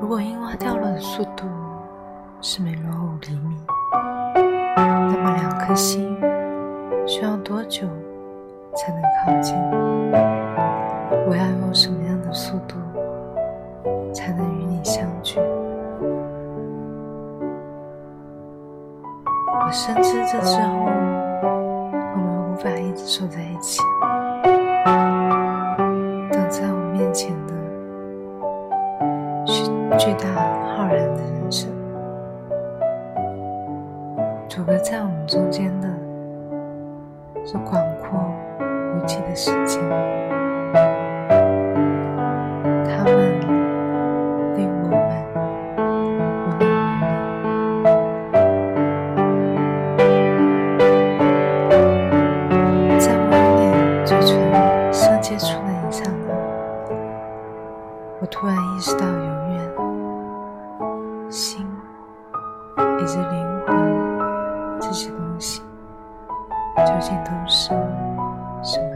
如果樱花掉落的速度是每秒五厘米，那么两颗心需要多久才能靠近？我要用什么样的速度才能与你相聚？我深知这之后我们无法一直守在一起。是巨大浩然的人生，阻隔在我们中间的是广阔无际的世界。他们令我们无能为力。在我眼里，嘴唇上接触的一刹那，我突然意识到，永远、心以及灵魂这些东西，究竟都是什么？